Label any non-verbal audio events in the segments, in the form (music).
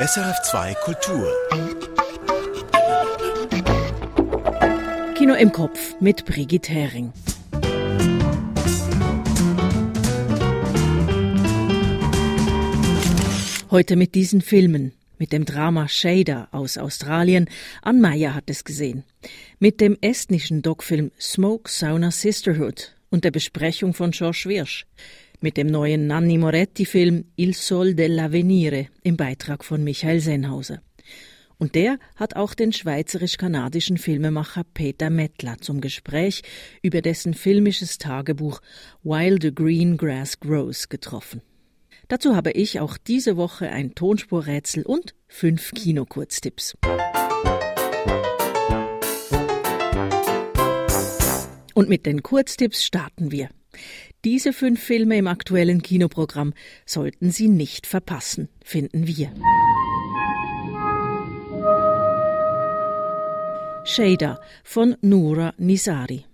SRF2 Kultur. Kino im Kopf mit Brigitte Hering. Heute mit diesen Filmen. Mit dem Drama Shader aus Australien. Ann Meyer hat es gesehen. Mit dem estnischen Doc-Film Smoke Sauna Sisterhood und der Besprechung von George Wirsch. Mit dem neuen Nanni Moretti-Film Il Sol dell'Avenire im Beitrag von Michael Sennhauser. Und der hat auch den schweizerisch-kanadischen Filmemacher Peter Mettler zum Gespräch über dessen filmisches Tagebuch While the Green Grass Grows getroffen. Dazu habe ich auch diese Woche ein Tonspurrätsel und fünf Kinokurztipps. Und mit den Kurztipps starten wir. Diese fünf Filme im aktuellen Kinoprogramm sollten Sie nicht verpassen, finden wir. Shader von Noura Nisari.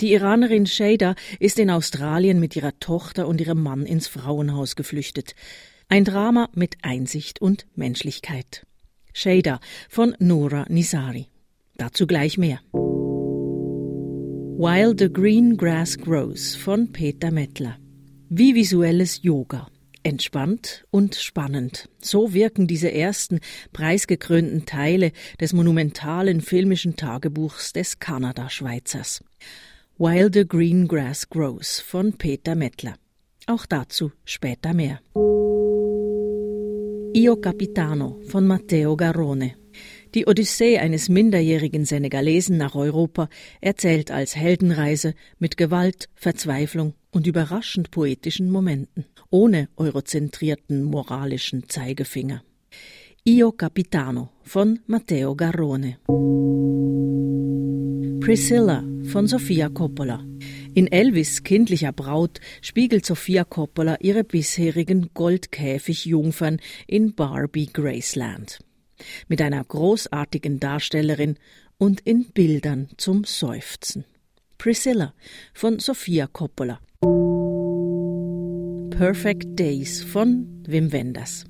Die Iranerin Shada ist in Australien mit ihrer Tochter und ihrem Mann ins Frauenhaus geflüchtet. Ein Drama mit Einsicht und Menschlichkeit. Shada von Nora Nisari. Dazu gleich mehr. While the Green Grass Grows von Peter Mettler. Wie visuelles Yoga. Entspannt und spannend. So wirken diese ersten preisgekrönten Teile des monumentalen filmischen Tagebuchs des Kanada-Schweizers. While the Green Grass Grows von Peter Mettler. Auch dazu später mehr. Io Capitano von Matteo Garrone. Die Odyssee eines minderjährigen Senegalesen nach Europa erzählt als Heldenreise mit Gewalt, Verzweiflung und überraschend poetischen Momenten, ohne eurozentrierten moralischen Zeigefinger. Io Capitano von Matteo Garrone. Priscilla von Sofia Coppola. In Elvis kindlicher Braut spiegelt Sofia Coppola ihre bisherigen Goldkäfig-Jungfern in Barbie Graceland. Mit einer großartigen Darstellerin und in Bildern zum Seufzen. Priscilla von Sofia Coppola. Perfect Days von Wim Wenders.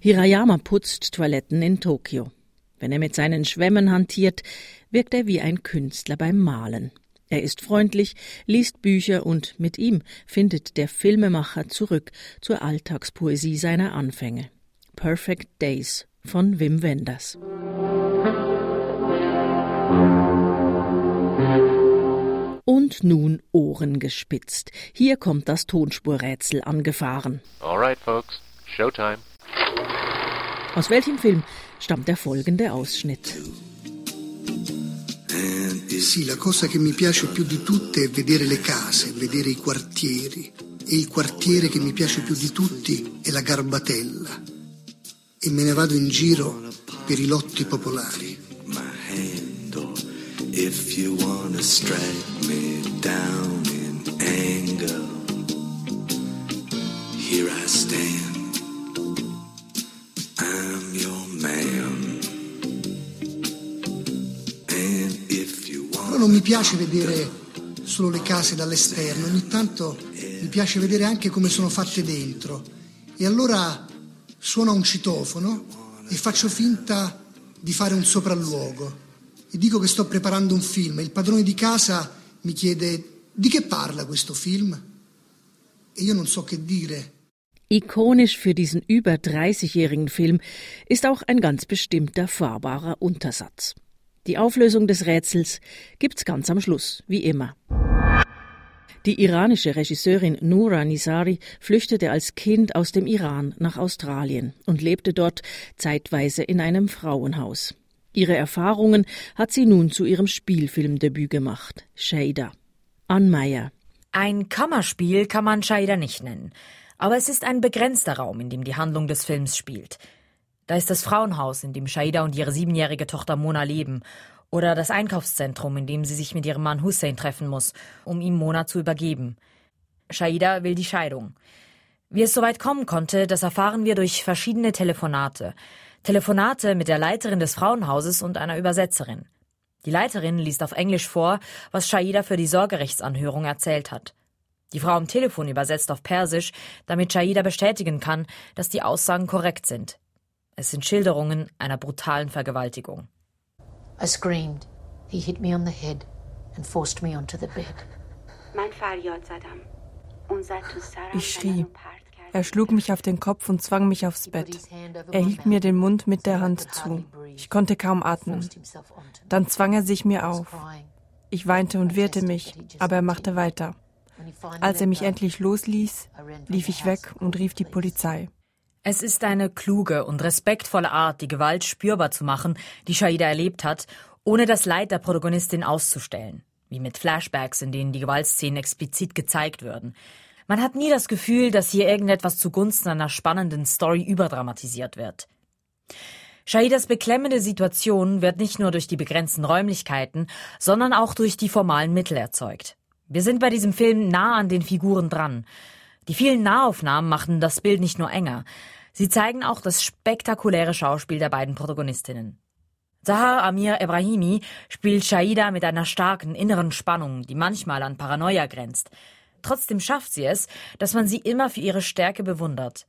Hirayama putzt Toiletten in Tokio. Wenn er mit seinen Schwämmen hantiert, wirkt er wie ein Künstler beim Malen. Er ist freundlich, liest Bücher und mit ihm findet der Filmemacher zurück zur Alltagspoesie seiner Anfänge. Perfect Days von Wim Wenders. Und nun Ohren gespitzt. Hier kommt das Tonspurrätsel angefahren. All right, folks. Showtime. Aus welchem Film stammt der folgende Ausschnitt? Eh, sì, la cosa che mi piace più di tutte è vedere le case, vedere i quartieri. E il quartiere che mi piace più di tutti è la Garbatella. E me ne vado in giro per i lotti popolari. If you wanna strike me down in anger, here I stand. I'm your man. And if you want Però non mi piace vedere solo le case dall'esterno, ogni tanto mi piace vedere anche come sono fatte dentro. E allora suono un citofono e faccio finta di fare un sopralluogo e dico che sto preparando un film. Il padrone di casa mi chiede di che parla questo film? E io non so che dire. Ikonisch für diesen über 30-jährigen Film ist auch ein ganz bestimmter fahrbarer Untersatz. Die Auflösung des Rätsels gibt's ganz am Schluss, wie immer. Die iranische Regisseurin Noura Nisari flüchtete als Kind aus dem Iran nach Australien und lebte dort zeitweise in einem Frauenhaus. Ihre Erfahrungen hat sie nun zu ihrem Spielfilmdebüt gemacht, Shader. Ann Meyer. Ein Kammerspiel kann man Shader nicht nennen, aber es ist ein begrenzter Raum, in dem die Handlung des Films spielt. Da ist das Frauenhaus, in dem Shaida und ihre siebenjährige Tochter Mona leben, oder das Einkaufszentrum, in dem sie sich mit ihrem Mann Hussein treffen muss, um ihm Mona zu übergeben. Shaida will die Scheidung. Wie es soweit kommen konnte, das erfahren wir durch verschiedene Telefonate. Telefonate mit der Leiterin des Frauenhauses und einer Übersetzerin. Die Leiterin liest auf Englisch vor, was Shaida für die Sorgerechtsanhörung erzählt hat. Die Frau am Telefon übersetzt auf Persisch, damit Shaida bestätigen kann, dass die Aussagen korrekt sind. Es sind Schilderungen einer brutalen Vergewaltigung. I screamed. He hit me on the head and forced me onto the bed. Ich schrie. Er schlug mich auf den Kopf und zwang mich aufs Bett. Er hielt mir den Mund mit der Hand zu. Ich konnte kaum atmen. Dann zwang er sich mir auf. Ich weinte und wehrte mich, aber er machte weiter. Als er mich endlich losließ, lief ich weg und rief die Polizei. Es ist eine kluge und respektvolle Art, die Gewalt spürbar zu machen, die Shaida erlebt hat, ohne das Leid der Protagonistin auszustellen, wie mit Flashbacks, in denen die Gewaltszenen explizit gezeigt würden. Man hat nie das Gefühl, dass hier irgendetwas zugunsten einer spannenden Story überdramatisiert wird. Shaidas beklemmende Situation wird nicht nur durch die begrenzten Räumlichkeiten, sondern auch durch die formalen Mittel erzeugt. Wir sind bei diesem Film nah an den Figuren dran. Die vielen Nahaufnahmen machen das Bild nicht nur enger, sie zeigen auch das spektakuläre Schauspiel der beiden Protagonistinnen. Zahar Amir Ebrahimi spielt Shaida mit einer starken inneren Spannung, die manchmal an Paranoia grenzt. Trotzdem schafft sie es, dass man sie immer für ihre Stärke bewundert.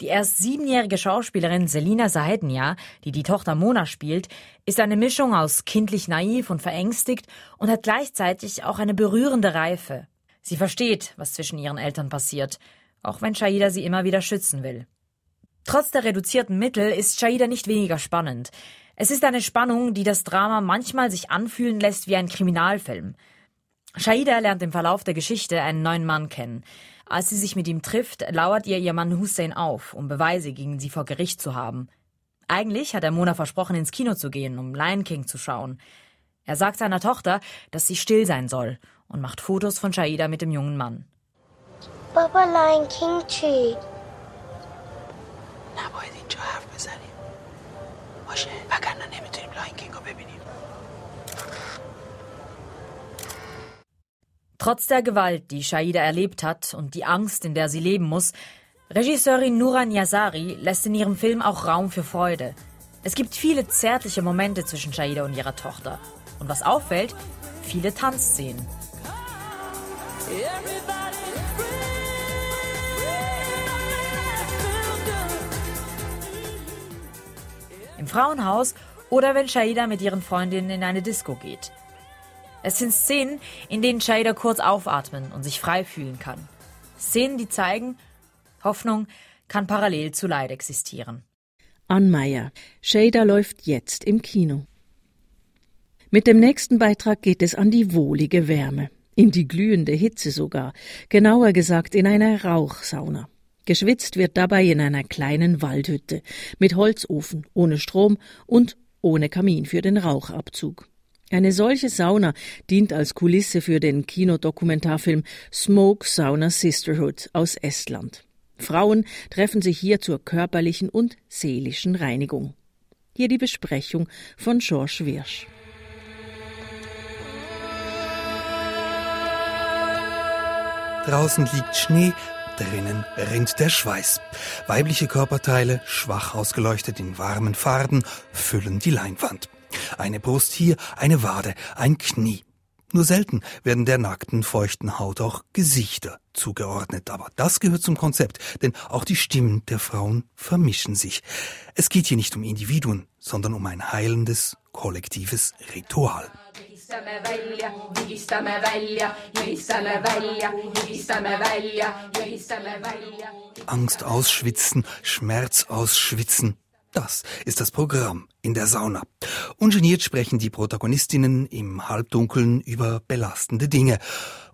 Die erst siebenjährige Schauspielerin Selina Sahednia, die die Tochter Mona spielt, ist eine Mischung aus kindlich naiv und verängstigt und hat gleichzeitig auch eine berührende Reife. Sie versteht, was zwischen ihren Eltern passiert, auch wenn Shaida sie immer wieder schützen will. Trotz der reduzierten Mittel ist Shaida nicht weniger spannend. Es ist eine Spannung, die das Drama manchmal sich anfühlen lässt wie ein Kriminalfilm. Shaida lernt im Verlauf der Geschichte einen neuen Mann kennen. Als sie sich mit ihm trifft, lauert ihr ihr Mann Hussein auf, um Beweise gegen sie vor Gericht zu haben. Eigentlich hat er Mona versprochen, ins Kino zu gehen, um Lion King zu schauen. Er sagt seiner Tochter, dass sie still sein soll und macht Fotos von Shaida mit dem jungen Mann. Baba Lion King Tree. Trotz der Gewalt, die Shaida erlebt hat und die Angst, in der sie leben muss, Regisseurin Nuran Yazari lässt in ihrem Film auch Raum für Freude. Es gibt viele zärtliche Momente zwischen Shaida und ihrer Tochter. Und was auffällt, viele Tanzszenen. Im Frauenhaus oder wenn Shaida mit ihren Freundinnen in eine Disco geht. Es sind Szenen, in denen Shader kurz aufatmen und sich frei fühlen kann. Szenen, die zeigen, Hoffnung kann parallel zu Leid existieren. Ann Meyer, Shader läuft jetzt im Kino. Mit dem nächsten Beitrag geht es an die wohlige Wärme, in die glühende Hitze sogar, genauer gesagt in einer Rauchsauna. Geschwitzt wird dabei in einer kleinen Waldhütte mit Holzofen, ohne Strom und ohne Kamin für den Rauchabzug. Eine solche Sauna dient als Kulisse für den Kinodokumentarfilm Smoke Sauna Sisterhood aus Estland. Frauen treffen sich hier zur körperlichen und seelischen Reinigung. Hier die Besprechung von George Wirsch. Draußen liegt Schnee, drinnen rinnt der Schweiß. Weibliche Körperteile, schwach ausgeleuchtet in warmen Farben, füllen die Leinwand. Eine Brust hier, eine Wade, ein Knie. Nur selten werden der nackten, feuchten Haut auch Gesichter zugeordnet. Aber das gehört zum Konzept, denn auch die Stimmen der Frauen vermischen sich. Es geht hier nicht um Individuen, sondern um ein heilendes, kollektives Ritual. Angst ausschwitzen, Schmerz ausschwitzen, das ist das Programm in der Sauna. Ungeniert sprechen die Protagonistinnen im Halbdunkeln über belastende Dinge,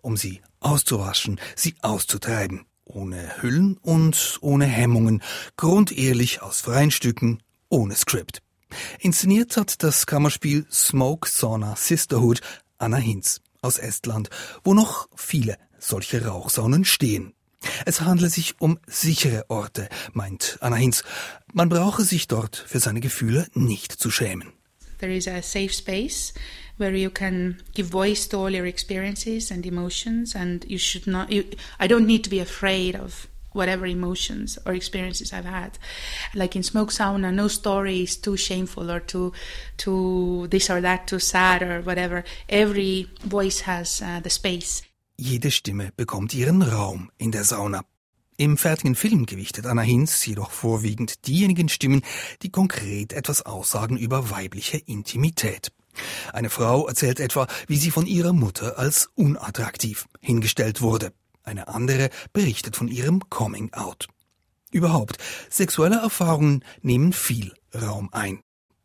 um sie auszuwaschen, sie auszutreiben. Ohne Hüllen und ohne Hemmungen, grundehrlich aus freien Stücken, ohne Skript. Inszeniert hat das Kammerspiel Smoke Sauna Sisterhood Anna Hinz aus Estland, wo noch viele solche Rauchsaunen stehen. Es handle sich um sichere Orte, meint Anna Hinz. Man brauche sich dort für seine Gefühle nicht zu schämen. There is a safe space where you can give voice to all your experiences and emotions and you should not you, I don't need to be afraid of whatever emotions or experiences I've had. Like in smoke sauna, no story is too shameful or too too this or that, too sad or whatever. Every voice has uh, the space. Jede Stimme bekommt ihren Raum in der Sauna. Im fertigen Film gewichtet Anna Hinz jedoch vorwiegend diejenigen Stimmen, die konkret etwas aussagen über weibliche Intimität. Eine Frau erzählt etwa, wie sie von ihrer Mutter als unattraktiv hingestellt wurde. Eine andere berichtet von ihrem Coming Out. Überhaupt, sexuelle Erfahrungen nehmen viel Raum ein.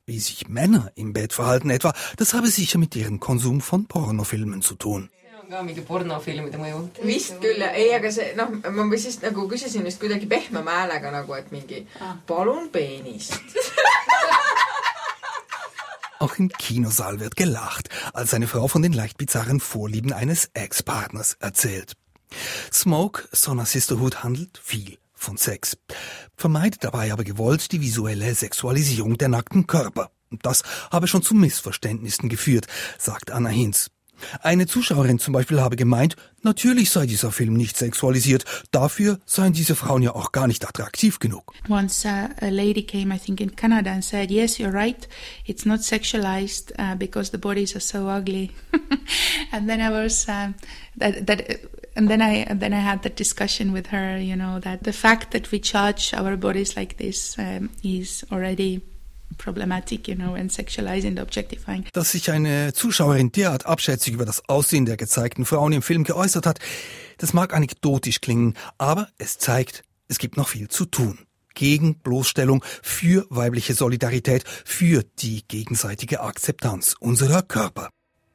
Wie sich Männer im Bett verhalten etwa, das habe sicher mit ihrem Konsum von Pornofilmen zu tun. ka mingi pornofilmide mõju. vist küll, ei, aga see noh, ma siis nagu küsisin vist kuidagi pehmema häälega nagu, et mingi palun peenist Auch im Kinosaal wird gelacht, als eine Frau von den leicht bizarren Vorlieben eines Ex-Partners erzählt. Smoke, Sonna Sisterhood handelt viel von Sex, vermeidet dabei aber gewollt die visuelle Sexualisierung der nackten Körper. Das habe schon zu Missverständnissen geführt, sagt Anna Hinz. Eine Zuschauerin zum Beispiel habe gemeint, natürlich sei dieser Film nicht sexualisiert, dafür seien diese Frauen ja auch gar nicht attraktiv genug. Once uh, a lady came, I think, in Canada and said, "Yes, you're right. It's not sexualized uh, because the bodies are so ugly." (laughs) and then I was uh, that that. And then I and then I had that discussion with her, you know, that the fact that we judge our bodies like this um, is already problematic, you know, and sexualizing, objectifying. Dass sich eine Zuschauerin derart abschätzig über das Aussehen der gezeigten Frauen im Film geäußert hat, das mag anekdotisch klingen, aber es zeigt, es gibt noch viel zu tun. Gegen Bloßstellung, für weibliche Solidarität, für die gegenseitige Akzeptanz unserer Körper.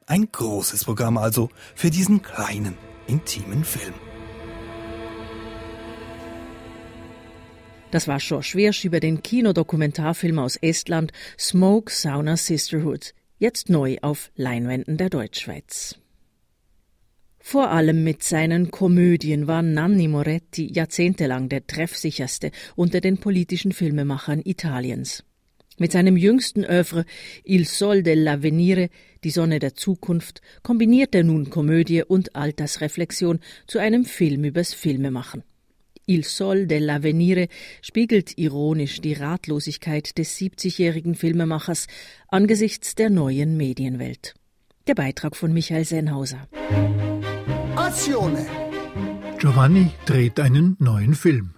Ein großes Programm also für diesen kleinen, intimen Film. Das war George Schwersch über den Kinodokumentarfilm aus Estland Smoke Sauna Sisterhood, jetzt neu auf Leinwänden der Deutschschweiz. Vor allem mit seinen Komödien war Nanni Moretti jahrzehntelang der treffsicherste unter den politischen Filmemachern Italiens. Mit seinem jüngsten Övre Il Sol dell'Avvenire, die Sonne der Zukunft, kombiniert er nun Komödie und Altersreflexion zu einem Film übers Filmemachen. Il Sol dell'Avvenire spiegelt ironisch die Ratlosigkeit des 70-jährigen Filmemachers angesichts der neuen Medienwelt. Der Beitrag von Michael Senhauser. Azione! Giovanni dreht einen neuen Film.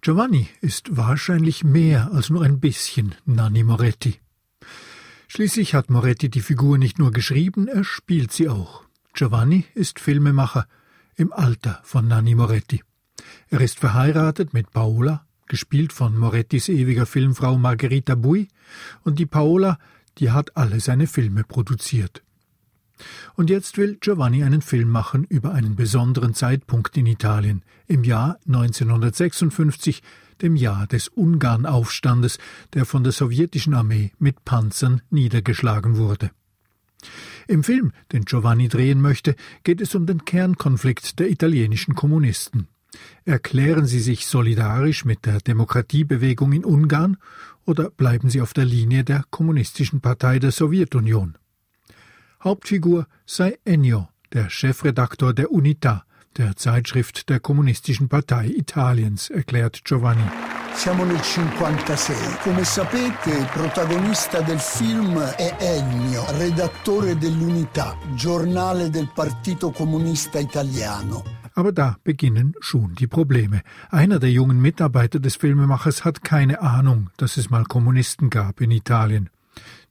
Giovanni ist wahrscheinlich mehr als nur ein bisschen Nanni Moretti. Schließlich hat Moretti die Figur nicht nur geschrieben, er spielt sie auch. Giovanni ist Filmemacher im Alter von Nanni Moretti. Er ist verheiratet mit Paola, gespielt von Morettis ewiger Filmfrau Margherita Bui, und die Paola, die hat alle seine Filme produziert. Und jetzt will Giovanni einen Film machen über einen besonderen Zeitpunkt in Italien, im Jahr 1956, dem Jahr des Ungarnaufstandes, der von der sowjetischen Armee mit Panzern niedergeschlagen wurde. Im Film, den Giovanni drehen möchte, geht es um den Kernkonflikt der italienischen Kommunisten. Erklären Sie sich solidarisch mit der Demokratiebewegung in Ungarn oder bleiben Sie auf der Linie der Kommunistischen Partei der Sowjetunion? Hauptfigur sei Ennio, der Chefredaktor der Unità, der Zeitschrift der Kommunistischen Partei Italiens, erklärt Giovanni. Siamo nel 56. Come sapete, il protagonista del film è Ennio, redattore dell'Unità, giornale del Partito Comunista Italiano. Aber da beginnen schon die Probleme. Einer der jungen Mitarbeiter des Filmemachers hat keine Ahnung, dass es mal Kommunisten gab in Italien.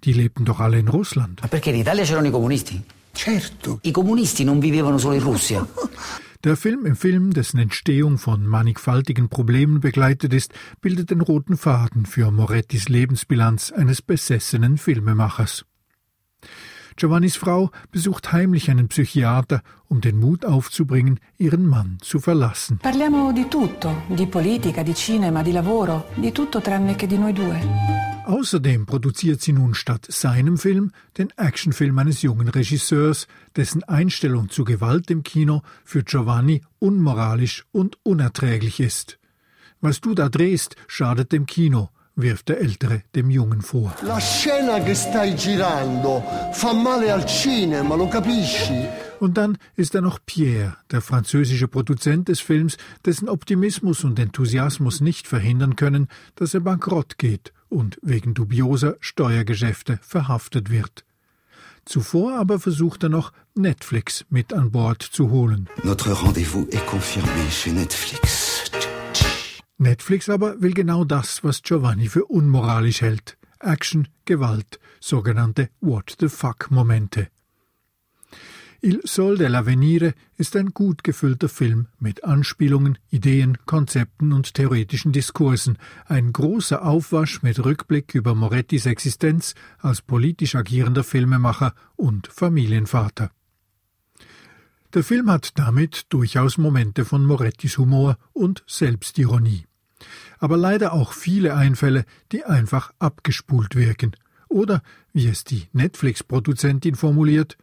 Die lebten doch alle in Russland. Ma perché in Italia c'erano i comunisti? Certo. I comunisti non vivevano solo in Russia. (laughs) Der Film im Film, dessen Entstehung von mannigfaltigen Problemen begleitet ist, bildet den roten Faden für Morettis Lebensbilanz eines besessenen Filmemachers. Giovannis Frau besucht heimlich einen Psychiater, um den Mut aufzubringen, ihren Mann zu verlassen. Parliamo di tutto, di politica, di cinema, di lavoro, di tutto tranne che di noi due. Außerdem produziert sie nun statt seinem Film den Actionfilm eines jungen Regisseurs, dessen Einstellung zu Gewalt im Kino für Giovanni unmoralisch und unerträglich ist. Was du da drehst, schadet dem Kino, wirft der Ältere dem Jungen vor. La scena che stai girando fa male al cinema, lo capisci? Und dann ist da noch Pierre, der französische Produzent des Films, dessen Optimismus und Enthusiasmus nicht verhindern können, dass er bankrott geht und wegen dubioser Steuergeschäfte verhaftet wird. Zuvor aber versucht er noch, Netflix mit an Bord zu holen. Notre rendezvous est confirmé chez Netflix. Netflix aber will genau das, was Giovanni für unmoralisch hält. Action, Gewalt, sogenannte What the fuck Momente. Il Sol dell'Avenire ist ein gut gefüllter Film mit Anspielungen, Ideen, Konzepten und theoretischen Diskursen, ein großer Aufwasch mit Rückblick über Morettis Existenz als politisch agierender Filmemacher und Familienvater. Der Film hat damit durchaus Momente von Morettis Humor und Selbstironie. Aber leider auch viele Einfälle, die einfach abgespult wirken. Oder, wie es die Netflix-Produzentin formuliert,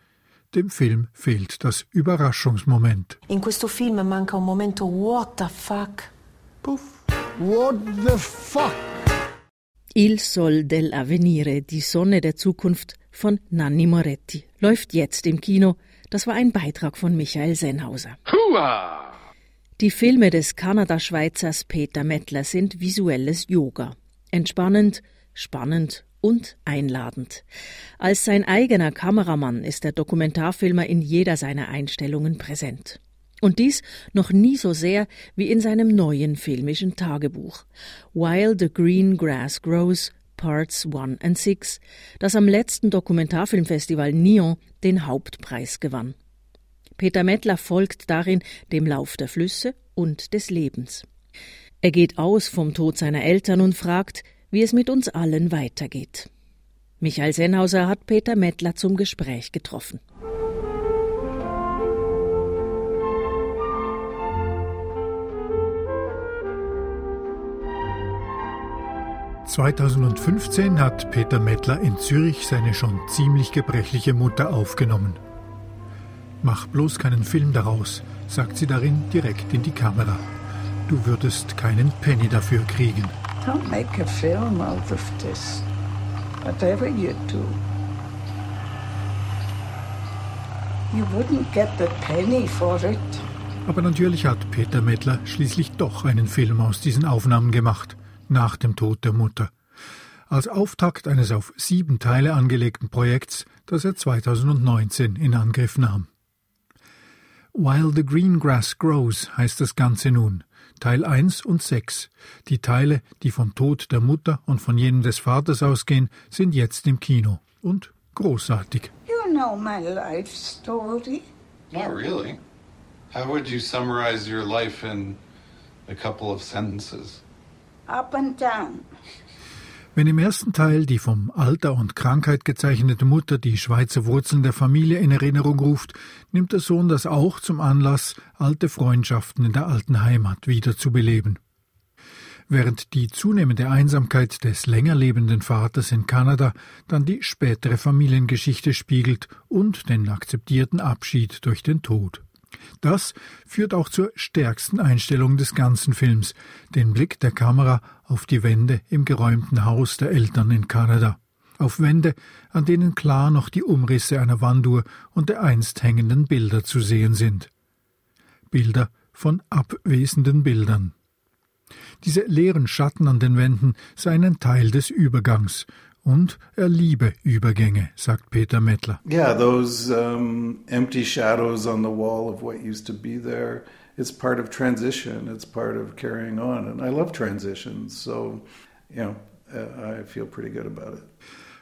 dem Film fehlt das Überraschungsmoment. In questo film manca un momento what the fuck. Puff. What the fuck? Il Sol dell'Avvenire, die Sonne der Zukunft von Nanni Moretti, läuft jetzt im Kino. Das war ein Beitrag von Michael Sennhauser. Hua! Die Filme des Kanada-Schweizers Peter Mettler sind visuelles Yoga. Entspannend, spannend und einladend. Als sein eigener Kameramann ist der Dokumentarfilmer in jeder seiner Einstellungen präsent. Und dies noch nie so sehr wie in seinem neuen filmischen Tagebuch While the Green Grass Grows Parts 1 and 6, das am letzten Dokumentarfilmfestival Nyon den Hauptpreis gewann. Peter Mettler folgt darin dem Lauf der Flüsse und des Lebens. Er geht aus vom Tod seiner Eltern und fragt, wie es mit uns allen weitergeht. Michael Sennhauser hat Peter Mettler zum Gespräch getroffen. »2015 hat Peter Mettler in Zürich seine schon ziemlich gebrechliche Mutter aufgenommen. Mach bloß keinen Film daraus«, sagt sie darin direkt in die Kamera. »Du würdest keinen Penny dafür kriegen.« Don't make a film out of this, whatever you do. You wouldn't get the penny for it. Aber natürlich hat Peter Mettler schließlich doch einen Film aus diesen Aufnahmen gemacht, nach dem Tod der Mutter. Als Auftakt eines auf sieben Teile angelegten Projekts, das er 2019 in Angriff nahm. While the Green Grass Grows heißt das Ganze nun. Teil 1 und 6. Die Teile, die vom Tod der Mutter und von jenem des Vaters ausgehen, sind jetzt im Kino und großartig. You know my life story. Not really. How would you summarize your life in a couple of sentences? Up and down. Wenn im ersten Teil die vom Alter und Krankheit gezeichnete Mutter die Schweizer Wurzeln der Familie in Erinnerung ruft, nimmt der Sohn das auch zum Anlass, alte Freundschaften in der alten Heimat wiederzubeleben. Während die zunehmende Einsamkeit des länger lebenden Vaters in Kanada dann die spätere Familiengeschichte spiegelt und den akzeptierten Abschied durch den Tod. Das führt auch zur stärksten Einstellung des ganzen Films, den Blick der Kamera auf die Wände im geräumten Haus der Eltern in Kanada, auf Wände, an denen klar noch die Umrisse einer Wanduhr und der einst hängenden Bilder zu sehen sind. Bilder von abwesenden Bildern. Diese leeren Schatten an den Wänden seien ein Teil des Übergangs, und er liebe Übergänge, sagt Peter Mettler. Yeah, those um, empty shadows on the wall of what used to be there. It's part of transition. It's part of carrying on, and I love transitions. So, you know, uh, I feel pretty good about it.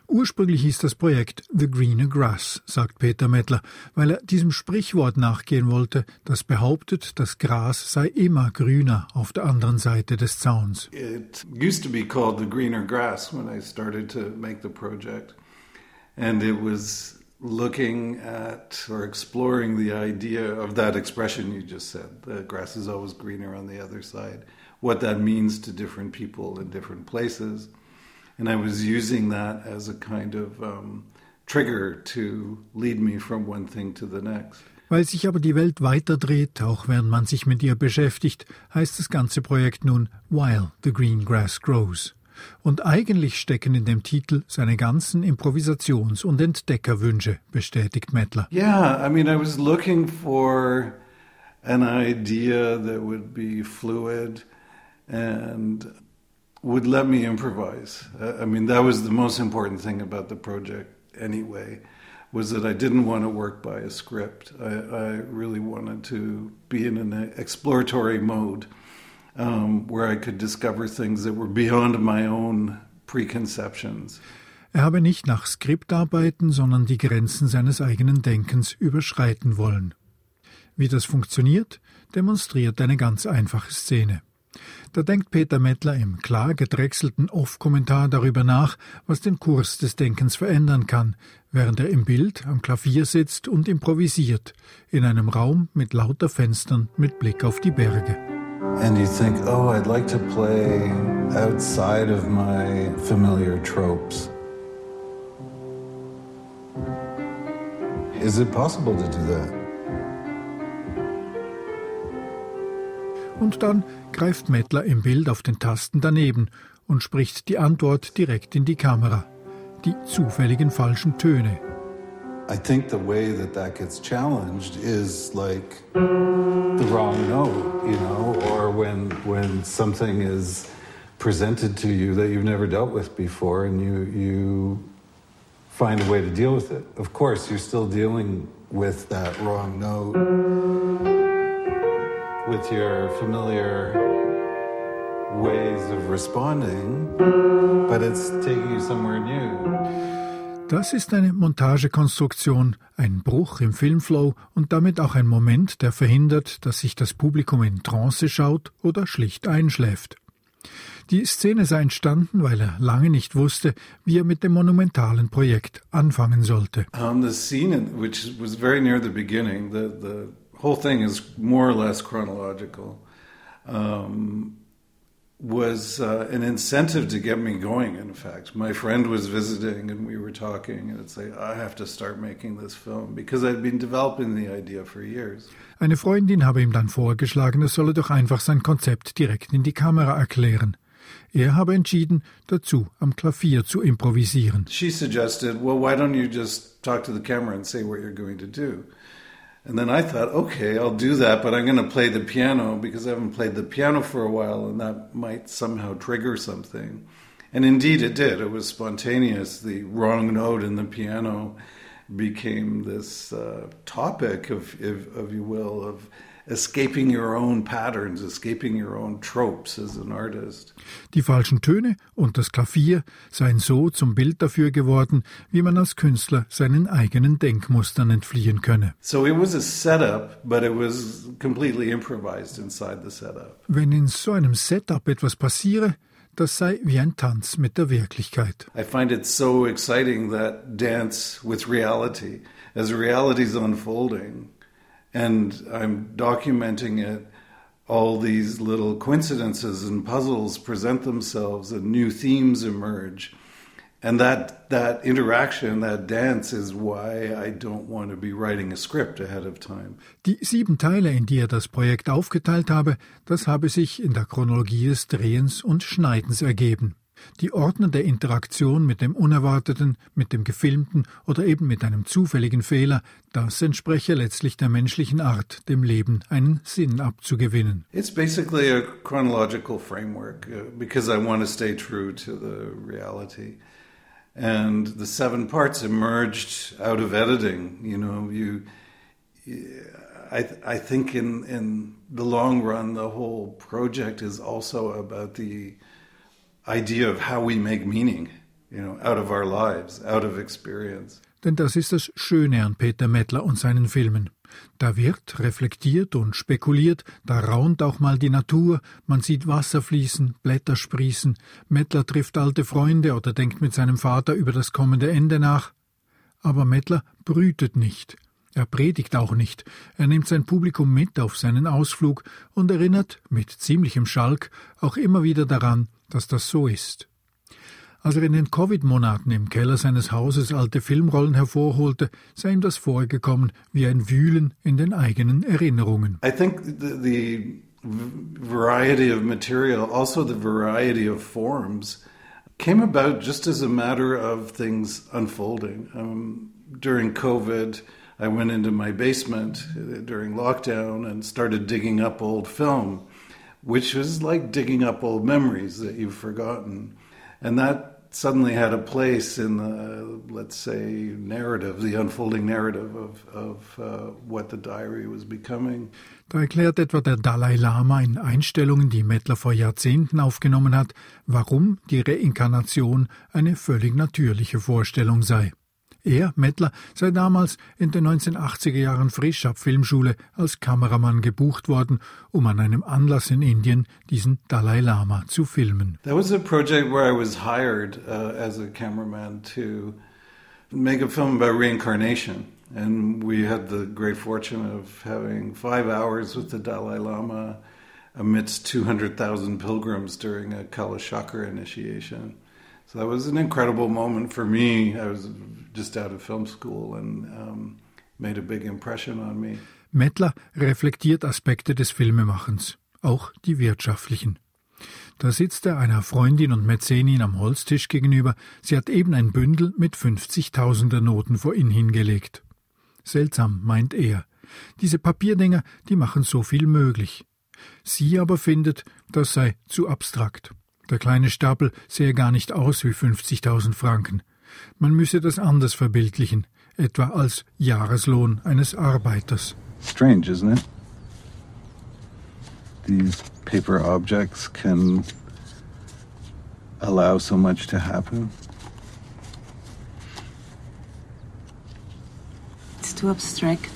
Ursprünglich hieß das Projekt The Greener Grass, sagt Peter Mettler, weil er diesem Sprichwort nachgehen wollte, das behauptet, das Gras sei immer grüner auf der anderen Seite des Zauns. It used to be called the greener grass when I started to make the project. And it was looking at or exploring the idea of that expression you just said. The grass is always greener on the other side. What that means to different people in different places. And I was using that as a kind of um, trigger to lead me from one thing to the next. Weil sich aber die Welt weiter dreht, auch während man sich mit ihr beschäftigt, heißt das ganze Projekt nun While the Green Grass Grows. Und eigentlich stecken in dem Titel seine ganzen Improvisations- und Entdeckerwünsche, bestätigt Mettler. Yeah, I mean, I was looking for an idea that would be fluid and would let me improvise. I mean, that was the most important thing about the project anyway, was that I didn't want to work by a script. I, I really wanted to be in an exploratory mode um, where I could discover things that were beyond my own preconceptions. Er habe nicht nach Skript arbeiten, sondern die Grenzen seines eigenen Denkens überschreiten wollen. Wie das funktioniert, demonstriert eine ganz einfache Szene. Da denkt Peter Mettler im klar gedrechselten Off-Kommentar darüber nach, was den Kurs des Denkens verändern kann, während er im Bild am Klavier sitzt und improvisiert, in einem Raum mit lauter Fenstern mit Blick auf die Berge. And you think, oh, I'd like to play outside of my familiar tropes. Is it possible to do that? Und dann greift Mettler im Bild auf den Tasten daneben und spricht die Antwort direkt in die Kamera. Die zufälligen falschen Töne. I think the way that that gets challenged is like the wrong note, you know, or when when something is presented to you that you've never dealt with before and you you find a way to deal with it. Of course, you're still dealing with that wrong note, with your familiar ways of responding, but it's taking you somewhere new. Das ist eine Montagekonstruktion, ein Bruch im Filmflow und damit auch ein Moment, der verhindert, dass sich das Publikum in Trance schaut oder schlicht einschläft. Die Szene sei entstanden, weil er lange nicht wusste, wie er mit dem monumentalen Projekt anfangen sollte. Um, the scene, which was very near the beginning, the, the whole thing is more or less chronological, um, was uh, an incentive to get me going, in fact. My friend was visiting and we were talking, and it's like, I have to start making this film because I'd been developing the idea for years. Eine Freundin habe ihm dann vorgeschlagen, er solle doch einfach sein Konzept direkt in die Kamera erklären. Er habe entschieden, dazu am Klavier zu improvisieren. She suggested, well, why don't you just talk to the camera and say what you're going to do? And then I thought, okay, I'll do that, but I'm going to play the piano because I haven't played the piano for a while, and that might somehow trigger something. And indeed, it did. It was spontaneous. The wrong note in the piano became this uh, topic of, if, if you will, of escaping your own patterns, escaping your own tropes as an artist. Die falschen Töne und das Klavier seien so zum Bild dafür geworden, wie man als Künstler seinen eigenen Denkmustern entfliehen könne. So it was a setup, but it was completely improvised inside the setup. Wenn in so einem Setup etwas passiere, das sei wie ein Tanz mit der Wirklichkeit. I find it so exciting that dance with reality, as reality is unfolding, and I'm documenting it. All these little coincidences and puzzles present themselves, and new themes emerge. And that, that interaction, that dance, is why I don't want to be writing a script ahead of time. Die sieben Teile, in die er das Projekt aufgeteilt habe, das habe sich in der Chronologie des Drehens und Schneidens ergeben. Die ordnende Interaktion mit dem Unerwarteten, mit dem Gefilmten oder eben mit einem zufälligen Fehler, das entspreche letztlich der menschlichen Art, dem Leben einen Sinn abzugewinnen. It's basically a chronological framework uh, because I want to stay true to the reality. And the seven parts emerged out of editing. You know, you. I, I think in, in the long run, the whole project is also about the idea of how we make meaning, you know, out of our lives, out of experience. Denn das ist das Schöne an Peter Mettler und seinen Filmen. Da wird reflektiert und spekuliert, da raunt auch mal die Natur, man sieht Wasser fließen, Blätter sprießen, Mettler trifft alte Freunde oder denkt mit seinem Vater über das kommende Ende nach. Aber Mettler brütet nicht. Er predigt auch nicht. Er nimmt sein Publikum mit auf seinen Ausflug und erinnert, mit ziemlichem Schalk, auch immer wieder daran, dass das so ist. Als er in den Covid-Monaten im Keller seines Hauses alte Filmrollen hervorholte, sei ihm das vorgekommen wie ein Wühlen in den eigenen Erinnerungen. I think the, the variety of material, also the variety of forms, came about just as a matter of things unfolding. Um, during COVID, I went into my basement during lockdown and started digging up old film, which was like digging up old memories that you've forgotten. And that suddenly had a place in the, let's say, narrative, the unfolding narrative of, of uh, what the diary was becoming. Da erklärt etwa der Dalai Lama in Einstellungen, die Mettler vor Jahrzehnten aufgenommen hat, warum die Reinkarnation eine völlig natürliche Vorstellung sei. Er, Mettler, sei damals in den 1980er Jahren frisch ab Filmschule als Kameramann gebucht worden, um an einem Anlass in Indien diesen Dalai Lama zu filmen. That was a project where I was hired uh, as a cameraman to make a film about reincarnation. And we had the great fortune of having five hours with the Dalai Lama amidst 200,000 pilgrims during a Kalashakra initiation. So that was an incredible moment for me. I was just out of film school and um, made a big impression on me. Mettler reflektiert Aspekte des Filmemachens, auch die wirtschaftlichen. Da sitzt er einer Freundin und Mäzenin am Holztisch gegenüber. Sie hat eben ein Bündel mit 50.000er Noten vor ihn hingelegt. Seltsam, meint er. Diese Papierdinger, die machen so viel möglich. Sie aber findet, das sei zu abstrakt. Der kleine Stapel sähe gar nicht aus wie 50.000 Franken. Man müsse das anders verbildlichen, etwa als Jahreslohn eines Arbeiters. Strange, isn't it? These paper objects can allow so much to happen. It's too abstract.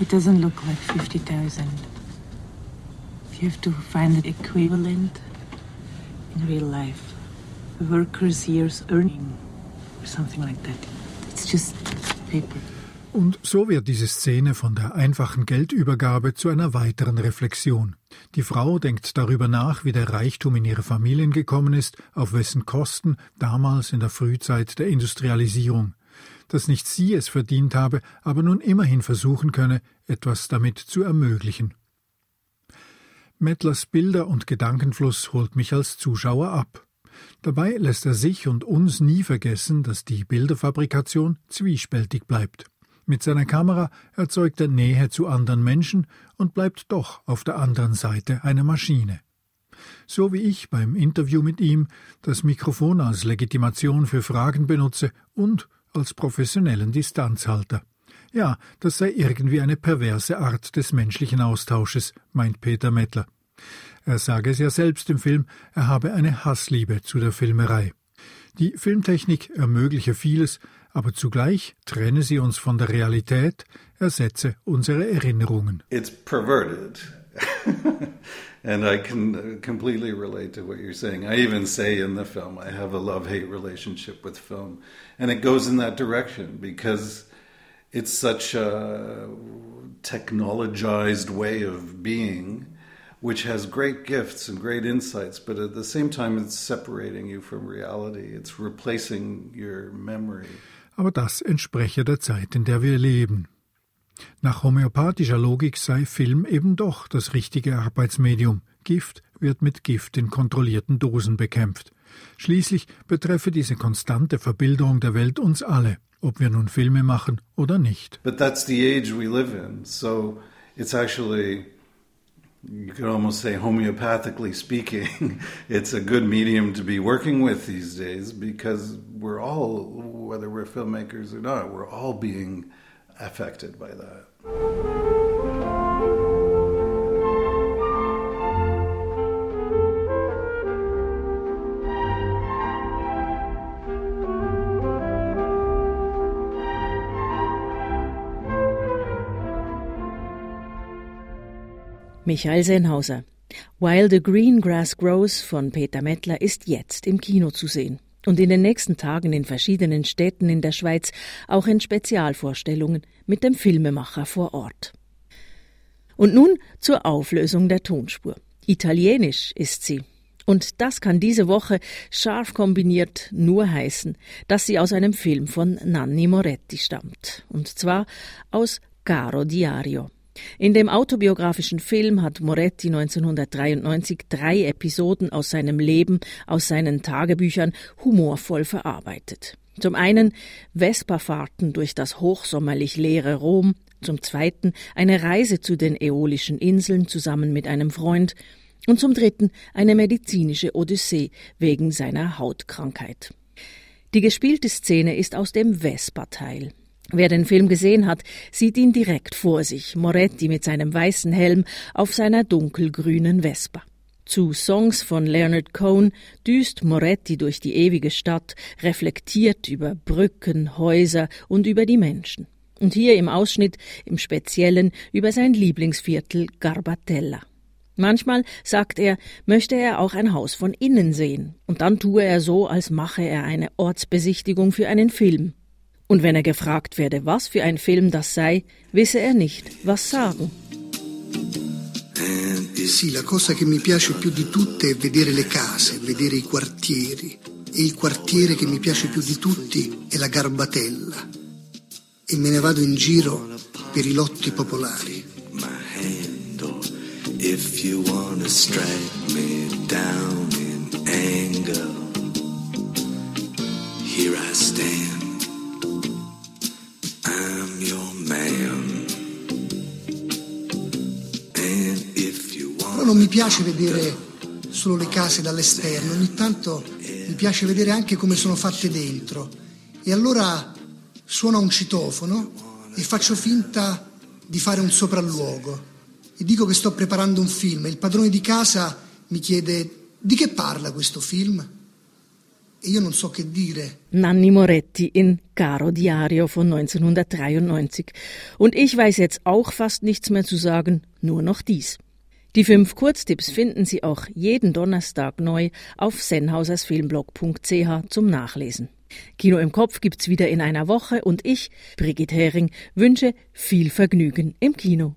It doesn't look like 50,000. You have to find the equivalent in real life. A worker's year's earning or something like that. It's just paper. Und so wird diese Szene von der einfachen Geldübergabe zu einer weiteren Reflexion. Die Frau denkt darüber nach, wie der Reichtum in ihre Familien gekommen ist, auf wessen Kosten damals in der Frühzeit der Industrialisierung, dass nicht sie es verdient habe, aber nun immerhin versuchen könne, etwas damit zu ermöglichen. Mettlers Bilder und Gedankenfluss holt mich als Zuschauer ab. Dabei lässt er sich und uns nie vergessen, dass die Bilderfabrikation zwiespältig bleibt. Mit seiner Kamera erzeugt er Nähe zu anderen Menschen und bleibt doch auf der anderen Seite einer Maschine. So wie ich beim Interview mit ihm das Mikrofon als Legitimation für Fragen benutze und als professionellen Distanzhalter. Ja, das sei irgendwie eine perverse Art des menschlichen Austausches, meint Peter Mettler. Er sage es ja selbst im Film, er habe eine Hassliebe zu der Filmerei. Die Filmtechnik ermögliche vieles, aber zugleich trenne sie uns von der Realität, ersetze unsere Erinnerungen. It's perverted. (laughs) and I can uh, completely relate to what you're saying. I even say in the film, I have a love hate relationship with film. And it goes in that direction because it's such a technologized way of being, which has great gifts and great insights, but at the same time, it's separating you from reality. It's replacing your memory. Aber das entspreche der Zeit, in der wir leben. Nach homöopathischer Logik sei Film eben doch das richtige Arbeitsmedium. Gift wird mit Gift in kontrollierten Dosen bekämpft. Schließlich betreffe diese konstante Verbilderung der Welt uns alle, ob wir nun Filme machen oder nicht. But that's the age we live in, so it's actually you could almost say homeopathically speaking, (laughs) it's a good medium to be working with these days because we're all, whether we're filmmakers or not, we're all being affected by that. Michael Sennhauser. While the Green Grass Grows von Peter Mettler ist jetzt im Kino zu sehen. Und in den nächsten Tagen in verschiedenen Städten in der Schweiz auch in Spezialvorstellungen mit dem Filmemacher vor Ort. Und nun zur Auflösung der Tonspur. Italienisch ist sie. Und das kann diese Woche scharf kombiniert nur heißen, dass sie aus einem Film von Nanni Moretti stammt. Und zwar aus Caro Diario. In dem autobiografischen Film hat Moretti 1993 drei Episoden aus seinem Leben, aus seinen Tagebüchern humorvoll verarbeitet. Zum einen Vesperfahrten durch das hochsommerlich leere Rom, zum zweiten eine Reise zu den Äolischen Inseln zusammen mit einem Freund und zum dritten eine medizinische Odyssee wegen seiner Hautkrankheit. Die gespielte Szene ist aus dem Vespa-Teil. Wer den Film gesehen hat, sieht ihn direkt vor sich, Moretti mit seinem weißen Helm auf seiner dunkelgrünen Vespa. Zu Songs von Leonard Cohen düst Moretti durch die ewige Stadt, reflektiert über Brücken, Häuser und über die Menschen. Und hier im Ausschnitt im Speziellen über sein Lieblingsviertel Garbatella. Manchmal, sagt er, möchte er auch ein Haus von innen sehen, und dann tue er so, als mache er eine Ortsbesichtigung für einen Film. Und wenn er gefragt werde, was für ein Film das sei, wisse er nicht, was sagen. Eh, sì, la cosa che mi piace più di tutte è vedere le case, vedere i quartieri. E il quartiere che mi piace più di tutti è la Garbatella. E me ne vado in giro per i lotti popolari. If you wanna strike me down in anger, here I stand. Però non mi piace vedere solo le case dall'esterno, ogni tanto mi piace vedere anche come sono fatte dentro. E allora suono un citofono e faccio finta di fare un sopralluogo e dico che sto preparando un film e il padrone di casa mi chiede di che parla questo film? Io non so che dire. Nanni Moretti in Caro Diario von 1993. Und ich weiß jetzt auch fast nichts mehr zu sagen, nur noch dies. Die fünf Kurztipps finden Sie auch jeden Donnerstag neu auf sennhausersfilmblog.ch zum Nachlesen. Kino im Kopf gibt's wieder in einer Woche und ich, Brigitte Hering, wünsche viel Vergnügen im Kino.